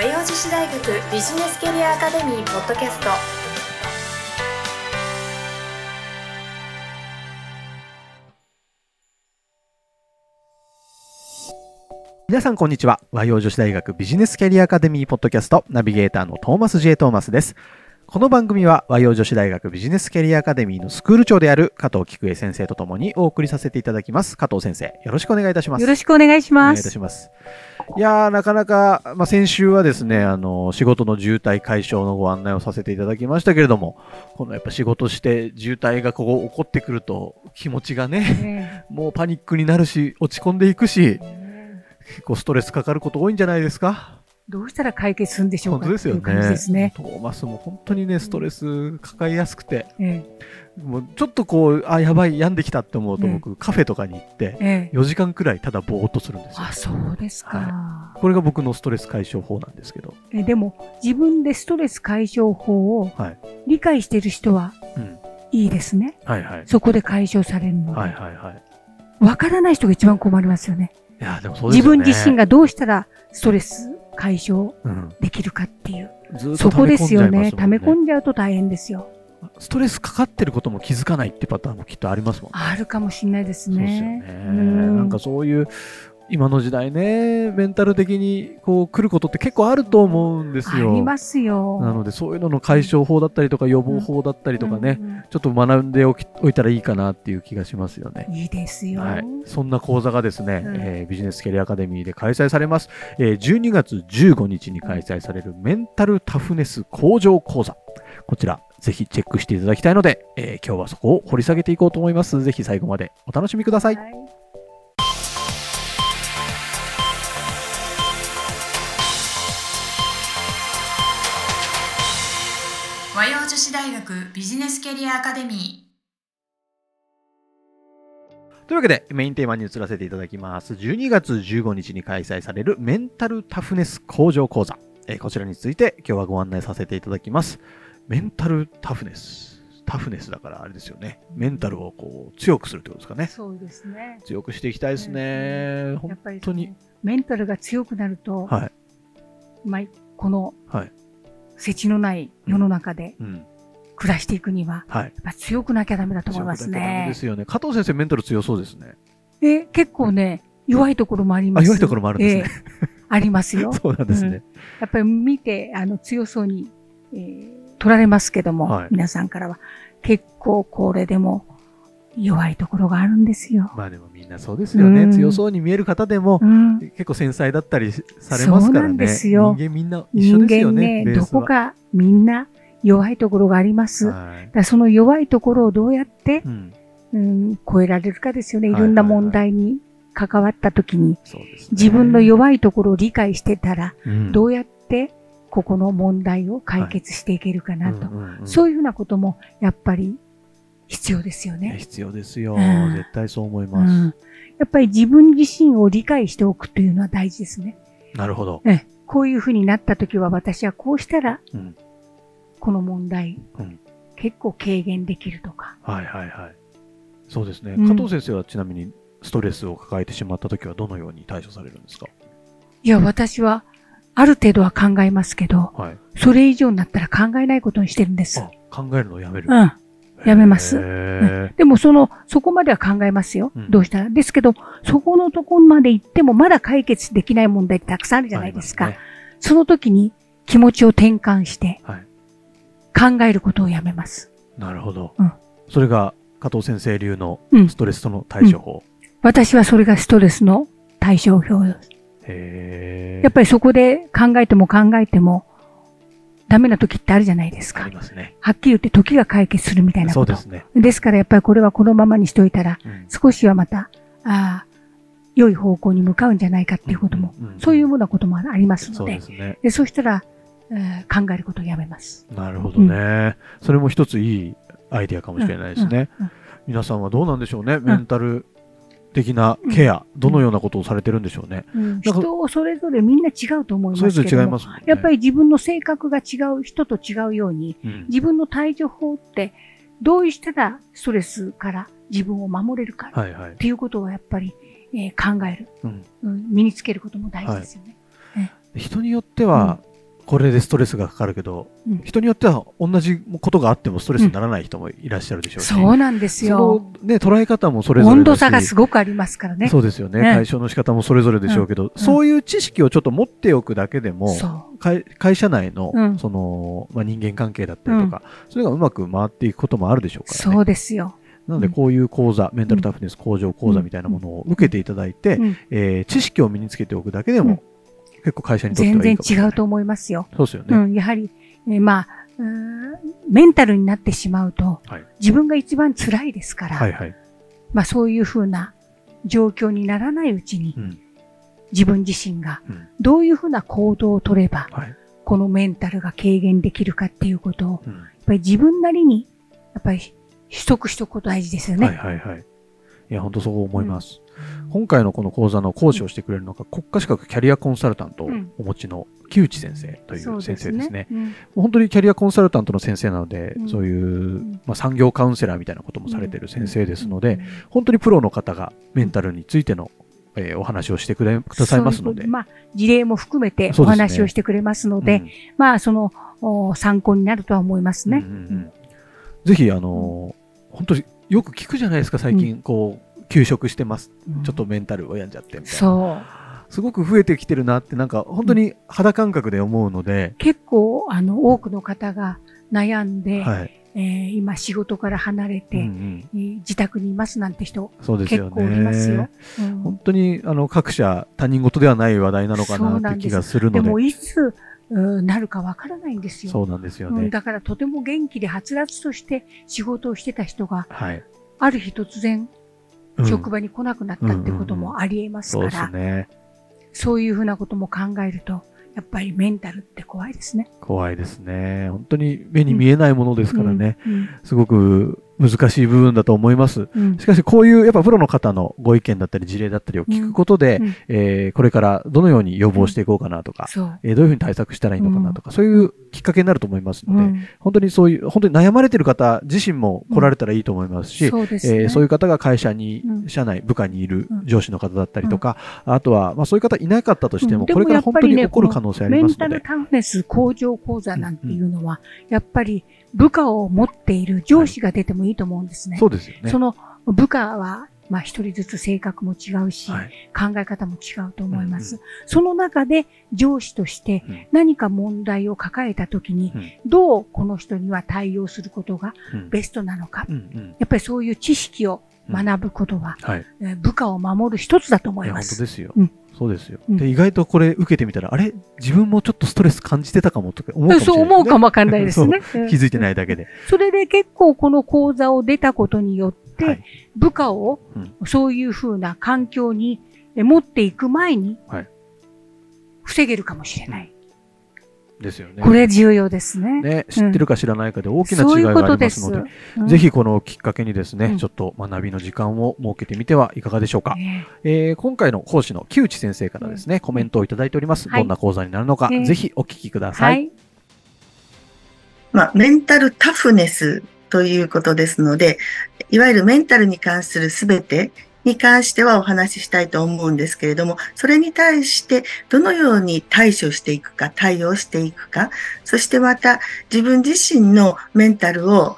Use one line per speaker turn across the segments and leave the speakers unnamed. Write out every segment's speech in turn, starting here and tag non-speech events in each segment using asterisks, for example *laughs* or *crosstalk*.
和洋女子大学ビジネスキャリアアカデミーポッドキャスト。
皆さんこんにちは。和洋女子大学ビジネスキャリアアカデミーポッドキャストナビゲーターのトーマス J トーマスです。この番組は和洋女子大学ビジネスキャリアアカデミーのスクール長である加藤菊江先生とともにお送りさせていただきます。加藤先生よろしくお願いいたします。
よろしくお願いし
お願いいた
ます。
しますいやーなかなか、まあ、先週はですねあの仕事の渋滞解消のご案内をさせていただきましたけれどもこのやっぱ仕事して渋滞がこう起こってくると気持ちがね
え。
もうパニックになるし落ち込んでいくし
え。
結構ストレスかかること多いんじゃないですか
どうしたら解決するんでしょう
本当ですよね。
ね。
トーマスも本当にねストレス抱えやすくて
え
もうちょっとこうあやばい病んできたって思うと
ええ
僕、カフェとかに行って
ええ。え
4時間くらいただぼーっとするんですよ。
あ、そうですか。
これが僕のストレス解消法なんですけど。
えでも、自分でストレス解消法を
はい、
理解している人は
うん、
いいですね。
はいはい。
そこで解消されるので。
はいはいはい。
わからない人が一番困りますよね。
いやでもそうです
自
よね
分自身がどうしたらストレス解消
うん、
できるかっていう。
ずっと
そこですよね。
溜め込んじゃいますもん
溜め込んじゃうと大変ですよ。
ストレスかかってることも気づかないってパターンもきっとありますもんね
あるかもしれないです
そうですよ
ね。
ね。
うん
なんかそういう今の時代ね、メンタル的にこう来ることって結構あると思うんですよ。
ありますよ。
なのでそういうのの解消法だったりとか予防法だったりとかね、
うんうん。
ちょっと学んでおきおいたらいいかなっていう気がしますよね。
いいですよ。
はい、そんな講座がですね、
うん。
えービジネスキャリアアカデミーで開催されます、えー12月15日に開催されるメンタルタフネス向上講座。こちらぜひチェックしていただきたいので、えー今日はそこを掘り下げていこうと思います。ぜひ最後までお楽しみください。
はい
女子大学ビジネスキャリアアカデミ
というわけでメインテーマに移らせていただきます12月15日に開催されるメンタルタフネス向上講座、えーこちらについて今日はご案内させていただきますメンタルタフネスタフネスだからあれですよねメンタルをこう強くするってことですかね
そうですね。
強くしていきたいですね。
や
本
っぱり
当に。
メンタルが強くなると、
はい。
まあ、この
はい。
世知のない世の中で
うん。
暮らしていくには、
はい。
やっぱ強くなきゃダメだと思います
強くなきゃダメで
ね。
すよね。加藤先生、メンタル強そうですね。
で結構ね、弱いところもあります。
あ弱いところもあるんですね
ええありますよ。*laughs*
そうなんですね。
やっぱり見て、あの、強そうに、えー取られますけども、
はい
皆さんからは、結構これでも弱いところがあるんですよ。
まあでもみんなそうですよね。
うん
強そうに見える方でも
う、ん。
結構繊細だったりされますから
そうなん
ね。
ですよ
人間みんな一緒
人
ですよね。
間ね、どこかみんな弱いところがあります。
はい。
らその弱いところをどうやって、
うん。
うん、超えられるかですよね。い
はい
ろんな問題に関わった時に、
そうですね。
自分の弱いところを理解してたら、
うん、
どうやってここの問題を解決していけるかなと。
うんうんうん
そういうふうなこともやっぱり必要ですよね。
必要ですよ。
うん
絶対そう思いうます。
ん、やっぱり自分自身を理解しておくというのは大事ですね。
なるほど。
ええこういうふうになった時は私はこうしたら、
うん
この問題、
うん
結構軽減できるとか。
はいはいはい。そうですね。
うん
加藤先生はちなみにストレスを抱えてしまったときはどのように対処されるんですか？
いや、私はある程度は考えますけど、
はい。
それ以上になったら考えないことにしてるんです。
あ、考えるのをやめる。
うん。やめます
へ
でもその、そこまでは考えますよ。
うん
どうしたら。ですけど、そこのところまで行ってもまだ解決できない問題ってたくさんある
ー
じゃないですか。その時に気持ちを転換して考えることをやめます。
はい。なるほど。
うん
それが加藤先生流の
うん
ストレスとの対処法。
私はそれがストレスの対処表です。
へえ。
やっぱりそこで考えても考えてもダメな時ってあるじゃないですか
あり。ますね。
はっきり言って時が解決するみたいなこと。
そうですね。
ですからやっぱりこれはこのままにしておいたら
うん
少しはまた、ああ、良い方向に向かうんじゃないかっていうことも、
んんん
そういうようなこともあります
そ
ので、
うですね。
でそうしたら、えー考えることをやめます。
なるほどね。それも一ついいアイディアかもしれないですね。
うんうん
皆さんはどうなんでしょうね。メンタル的なケア、どのようなことをされてるんでしょうね。
うん
か
人それぞれみんな違うと思いますけど
ね。
やっぱり自分の性格が違う人と違うように、
うん、
自分の対処法ってどうしたらストレスから自分を守れるかっ
はいはい。
ていうことをやっぱり、えー考える、
うん
うん身につけることも大事ですよね。
人によっては、これでストレスがかかるけど、
うん。
人によっては同じことがあってもストレスにならない人もいらっしゃるでしょうし、
そうなんです
そ
よ。
のね、捉え方もそれぞれ
温度差がすごくありますからね。
そうですよね。
ね。
解消の仕方もそれぞれでしょうけど、そういう知識をちょっと持っておくだけでも、会会社内の、
うん。
その、まあ、人間関係だったりとか、それがうまく回っていくこともあるでしょうからね。
そうですよ。
なので、こういう講座、メンタルタフネス向上講座みたいなものを受けていただいて、
うん。
えー知識を身につけておくだけでも、
うん
結構会社にとってはいい
全然。違うと思いますよ。
そうですよね。
うん、やはり、えーまあ、うーんメンタルになってしまうと、
はい
自分が一番辛いですから、
はいはい。
まあそういうふうな状況にならないうちに、
うん
自分自身が
うん
どういうふうな行動を取れば、
はい。
このメンタルが軽減できるかっていうことを、
うん
やっぱり自分なりに、やっぱり取得しておくこと大事ですよね。
はいはいはい。いや、本当そう思います。今回のこの講座の講師をしてくれるのが、国家資格キャリアコンサルタントをお持ちの木内先生という先生ですね。
うん。
もう本当にキャリアコンサルタントの先生なので、
うん。
そういう、
ん
まあ、産業カウンセラーみたいなこともされてる先生ですので、、本当にプロの方がメンタルについての、えーお話をしてくれくださいますので。
そういうまあ、事例も含めてお話をしてくれますので、
うん。
まあ、その、お参考になるとは思いますね。
うんうんうんぜひ、あのー本当によく聞くじゃないですか、最近、こう、休職してます。
うん
ちょっとメンタルを病んじゃってみたいな。
そう。
すごく増えてきてるなって、なんか本当に肌感覚で思うので、
結構、あの、多くの方が悩んで、
はい。
えー今仕事から離れて、
うんうん
えー自宅にいますなんて人、
そうですよ
結構おりますよ
ね。。
うん
本当にあの各社他人事ではない話題なのか
な
って気がするので。
でも、いつ、うんなるかわからないんですよ。
そうなんですよ
うん
ね。
だからとても元気ではつらつとして仕事をしてた人が、
はい。
ある日突然
うん
職場に来なくなったってこともあり得ますから。そういうふうなことも考えると、やっぱりメンタルって怖いですね。
怖いですね。本当に目に見えないものですからね。
うん。
すごく難しい部分だと思います。
うん。
しかし、こういうやっぱプロの方のご意見だったり事例だったりを聞くことで、
うん。
えーこれからどのように予防していこうかなとか。えーどういうふうに対策したらいいのかなとか、そういうきっかけになると思いますので、
うん。
本当にそういう、本当に悩まれてる方自身も来られたらいいと思いますし、
そうね。
えーそういう方が会社に、
うん。
社内、部下にいる
うん。
上司の方だったりとか、あとは、まあそういう方いなかったとしても、
うん。
これから本当に起こる可能性あり
メン
ますので。
タルタフネス向上講座なんていうのは、やっぱり部下を持っている上司が出てもいいと思うんですね。
そうですよね。
その部下は、まあ一人ずつ性格も違うし、
はい。
考え方も違うと思います。
うん
その中で上司として
うん
何か問題を抱えたときに、
うん
どうこの人には対応することが
うん
ベストなのか。
うんうん
やっぱりそういう知識を学ぶことは、
はい。
えー部下を守る一つだと思
い
ます。
本当ですよ
うん。
そうですよ。
うん
で、意外とこれ受けてみたら、あれ？自分もちょっとストレス感じてたかもとか思うかもしれない、
そう思うかもわかんないですね。
気づいてないだけで。
それで結構この講座を出たことによって、
はい。
部下を
うん
そういうふうな環境にえ持っていく前に
はい、
防げるかもしれない。
ですよね。
これ重要ですね。
ね、知ってるか知らないかで大きな違いがあ
ことです。
りますので、
うん
ぜひこのきっかけにですね、
うん
ちょっと学びの時間を設けてみてはいかがでしょうか。
ね
えー今回の講師の木内先生からですね、コメントをいただいております。
はい
どんな講座になるのか、
えー
ぜひお聞きくださ。
はいい。
まあ、メンタルタフネスということですので、いわゆるメンタルに関するすべてに関してはお話ししたいと思うんですけれども、それに対してどのように対処していくか、対応していくか、そしてまた自分自身のメンタルを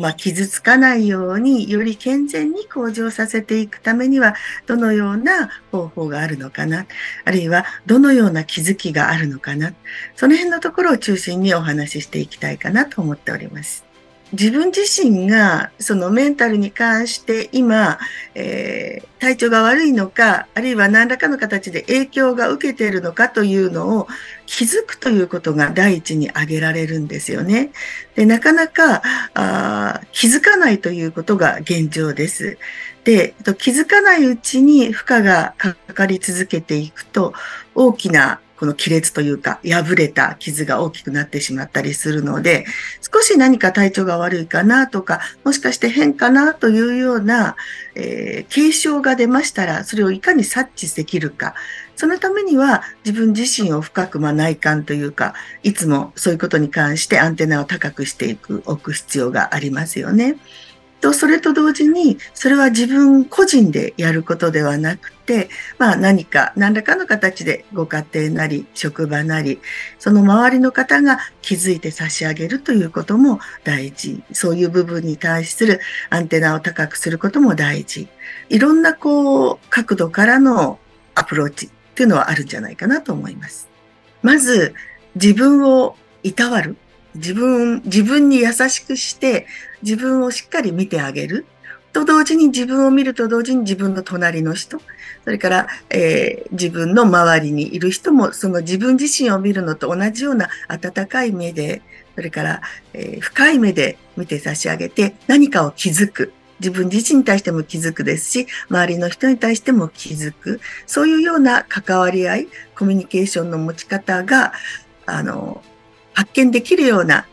まあ、傷つかないようにより健全に向上させていくためにはどのような方法があるのかなあるいはどのような気づきがあるのかなその辺のところを中心にお話ししていきたいかなと思っております。自分自身がそのメンタルに関して今、えー体調が悪いのか、あるいは何らかの形で影響が受けているのかというのを気づくということが第一に挙げられるんですよね。でなかなかあ気づかないということが現状です。で、気づかないうちに負荷がかかり続けていくと大きなこの亀裂というか破れた傷が大きくなってしまったりするので少し何か体調が悪いかなとかもしかして変かなというような、えー警鐘が出ましたらそれをいかに察知できるかそのためには自分自身を深くまあ内観というかいつもそういうことに関してアンテナを高くしていく置く必要がありますよね。と、それと同時に、それは自分個人でやることではなくて、まあ何か、何らかの形でご家庭なり、職場なり、その周りの方が気づいて差し上げるということも大事。そういう部分に対するアンテナを高くすることも大事。いろんなこう、角度からのアプローチっていうのはあるんじゃないかなと思います。まず、自分をいたわる。自分、自分に優しくして、自分をしっかり見てあげる。と同時に自分を見ると同時に自分の隣の人、それから、えー自分の周りにいる人もその自分自身を見るのと同じような温かい目で、それから、えー深い目で見て差し上げて何かを気づく。自分自身に対しても気づくですし、周りの人に対しても気づく。そういうような関わり合い、コミュニケーションの持ち方が、あの、発見できるような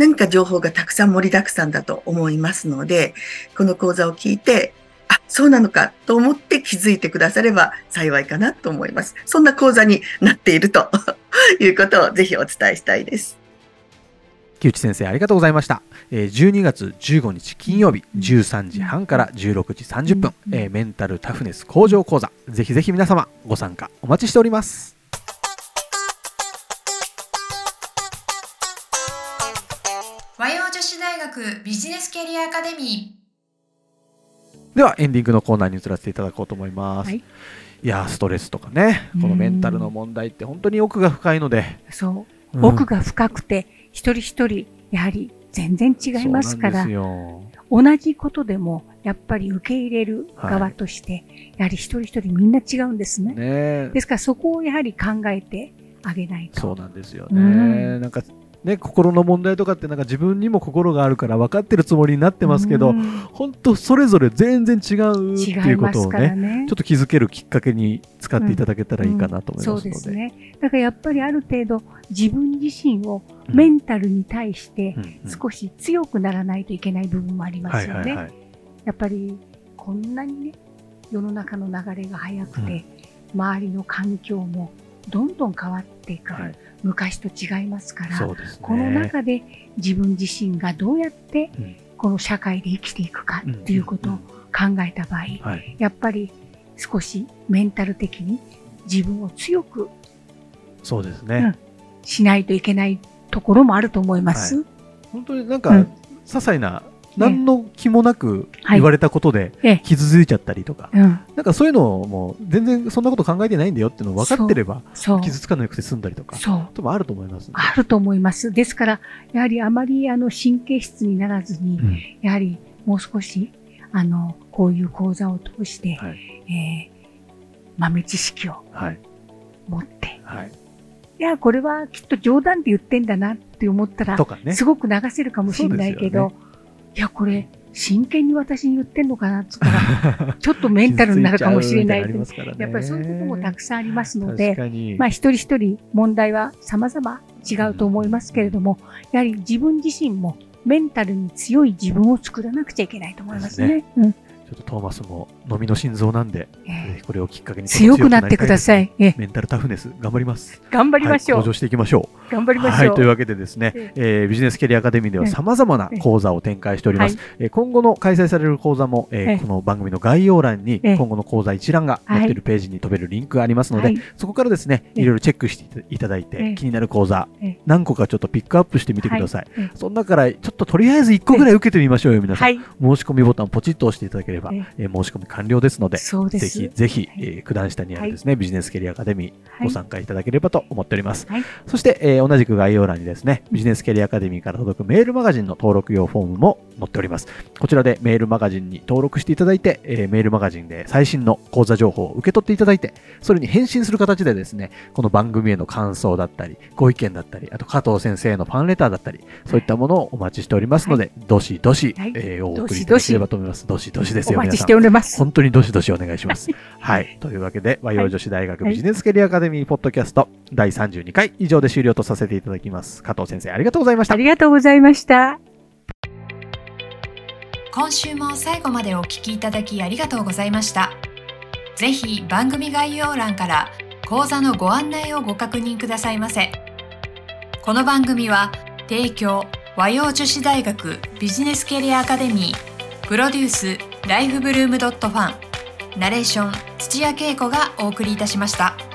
何か情報がたくさん盛りだくさんだと思いますので、この講座を聞いて、あ、そうなのかと思って気づいてくだされば幸いかなと思います。そんな講座になっていると *laughs* いうことをぜひお伝えしたいです。
木内先生ありがとうございました、えー12月15日金曜日13時半から16時30分、メンタルタフネス向上講座。ぜひぜひ皆様ご参加お待ちしております
学ビジネスキャリアアカデミ
ではエンディングのコーナーに移らせていただこうと思います、
はい。
い、やーストレスとかねこのメンタルの問題って本当に奥が深いので、
そう。
う。ん。
奥が深くて、一人一人、やはり全然違いますから。
そうなんです、よ。
同じことでも、やっぱり受け入れる側として、やはり一人一人みんな違うんですね。
ね
ですからそこをやはり考えてあげないと。
そうなんですよね、
うん。
なんかね心の問題とかってなんか自分にも心があるから分かってるつもりになってますけど、
うん
本当それぞれ全然違うって
違
いことをね
ね
ちょっ。と気づけるきっかけに使っていただけたらいいかなと思い
そう
ますので。
ですね。だからやっぱりある程度自分自身をメンタルに対して
うんうん
少し強くならないといけない部分もありますよね。やっぱりこんなにね、世の中の流れが速くて、周りの環境もどんどん変わっていく、
はい
昔と違いますから、
ね。
この中で自分自身がどうやって
うん
この社会で生きていくかっていうことを考えた場合、
はい。
やっぱり少しメンタル的に自分を強く
そうですね。
しないといけないところもあると思います。
本当になんか、
うん
些細な、何の気もなく
はい
言われたことで
ええ
傷ついちゃったりとか、
うん、
なんかそういうのも全然そんなこと考えてないんだよっていうのを分かってれば。傷つかなくて済んだりとか、
そう。
ともあると思いますんで。
あると思います。ですから、やはりあまりあの神経質にならずに、
うん
やはりもう少し、あの、こういう講座を通して、
はい。
えー豆知識を
はい。
持って、
はい。
いや、これはきっと冗談で言ってんだなって思ったら
と、かね。
すごく流せるかもしれないけど、いや、これ、真剣に私に言ってんのかなって言ったら、*laughs* ちょっとメンタルになるかもしれない。やっぱりそういうこともたくさんありますので。まあ一人一人問題は様々違うと思いますけれども、やはり自分自身もメンタルに強い自分を作らなくちゃいけないと思いますね。うん
ちょっとトーマスも飲みの心臓なんで、
ええ
ぜひこれをきっかけに
強くなってくださ
い。
い。ええ
メンタルタフネス頑張ります。
頑張りましょう。
はい向上していきましょう。
頑張りましょう。
はい、というわけでですね、
え
えービジネスキャリアアカデミーでは
ええ
様々な講座を展開しております。えー今後の開催される講座も、えー
ええ
この番組の概要欄に
ええ
今後の講座一覧が載っているページに飛べるリンクがありますので、
はい
そこからですね、
ええ
いろいろチェックしていただいて、
ええ
気になる講座
ええ、
何個かちょっとピックアップしてみてください。その中からちょっととりあえず1個ぐらい受けてみましょうよ、皆さん。
はい。
申し込みボタンをポチッと押していただければ、
え
え。ー申し込み完了ですので、
です。
ぜひぜひ、
はい。
えー九段下にあるですね、ビジネスキャリアアカデミー、
はい。
ご参加いただければと思っております。
はい。
そして、えー同じく概要欄にですね、ビジネスキャリアアカデミーから届くメールマガジンの登録用フォームも載っております。こちらでメールマガジンに登録していただいて、えーメールマガジンで最新の講座情報を受け取っていただいて、それに返信する形でですね、この番組への感想だったり、ご意見だったり、あと加藤先生へのファンレターだったり、そういったものをお待ちしておりますので、どしどし、
はい。
えーお送りいただければと思います。どしどしですよ、
お待ちしております。
本当にどしどしお願いします。はい。というわけで、和洋女子大学
はい
ビジネスキャリアアカデミーポッドキャスト第32回以上で終了とさせていただきます。加藤先生、ありがとうございました
あ。りがとうございました。
今週も最後までお聞きいただきありがとうございましたぜひ番組概要欄から講座のご案内をご確認くださいませこの番組は提供和洋女子大学ビジネスキャリアアカデミープロデュースライフブルームドットファンナレーション土屋恵子がお送りいたしました。